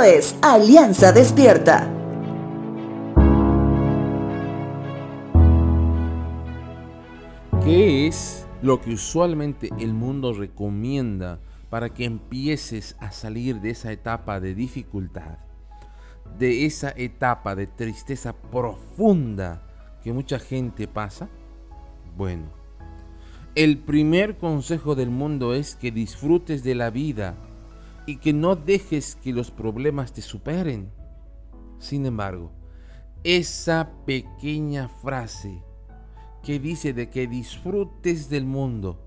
Es Alianza Despierta. ¿Qué es lo que usualmente el mundo recomienda para que empieces a salir de esa etapa de dificultad? De esa etapa de tristeza profunda que mucha gente pasa? Bueno, el primer consejo del mundo es que disfrutes de la vida y que no dejes que los problemas te superen. Sin embargo, esa pequeña frase que dice de que disfrutes del mundo,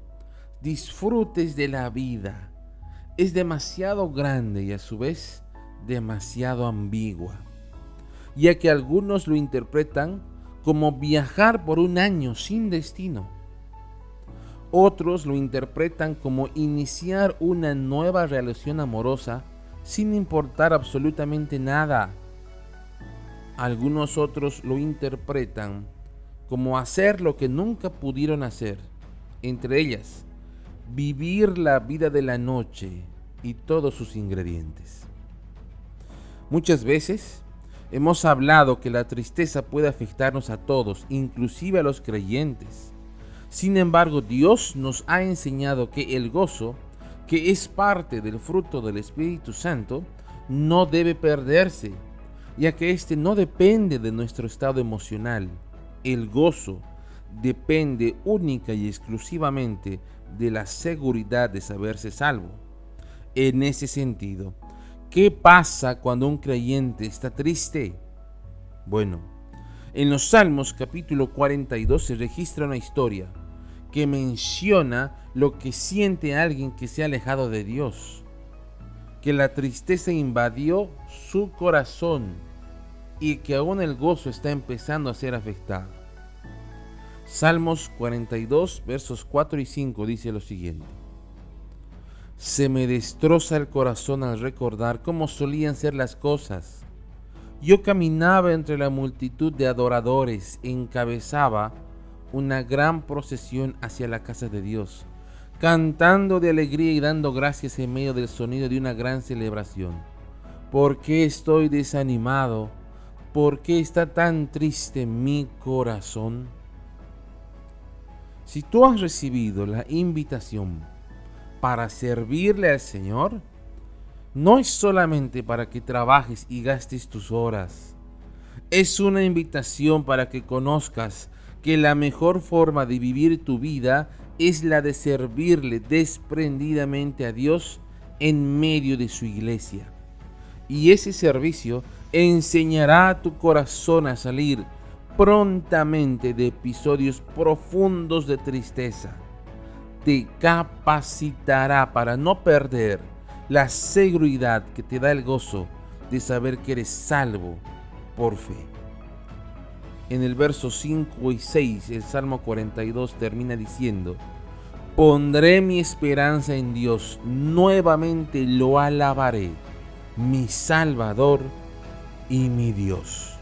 disfrutes de la vida, es demasiado grande y a su vez demasiado ambigua, ya que algunos lo interpretan como viajar por un año sin destino otros lo interpretan como iniciar una nueva relación amorosa sin importar absolutamente nada. Algunos otros lo interpretan como hacer lo que nunca pudieron hacer, entre ellas, vivir la vida de la noche y todos sus ingredientes. Muchas veces hemos hablado que la tristeza puede afectarnos a todos, inclusive a los creyentes. Sin embargo, Dios nos ha enseñado que el gozo, que es parte del fruto del Espíritu Santo, no debe perderse, ya que éste no depende de nuestro estado emocional. El gozo depende única y exclusivamente de la seguridad de saberse salvo. En ese sentido, ¿qué pasa cuando un creyente está triste? Bueno, en los Salmos capítulo 42 se registra una historia que menciona lo que siente alguien que se ha alejado de Dios, que la tristeza invadió su corazón y que aún el gozo está empezando a ser afectado. Salmos 42, versos 4 y 5 dice lo siguiente. Se me destroza el corazón al recordar cómo solían ser las cosas. Yo caminaba entre la multitud de adoradores, encabezaba una gran procesión hacia la casa de Dios, cantando de alegría y dando gracias en medio del sonido de una gran celebración. ¿Por qué estoy desanimado? ¿Por qué está tan triste mi corazón? Si tú has recibido la invitación para servirle al Señor, no es solamente para que trabajes y gastes tus horas. Es una invitación para que conozcas que la mejor forma de vivir tu vida es la de servirle desprendidamente a Dios en medio de su iglesia. Y ese servicio enseñará a tu corazón a salir prontamente de episodios profundos de tristeza. Te capacitará para no perder la seguridad que te da el gozo de saber que eres salvo por fe en el verso 5 y 6, el Salmo 42 termina diciendo, Pondré mi esperanza en Dios, nuevamente lo alabaré, mi Salvador y mi Dios.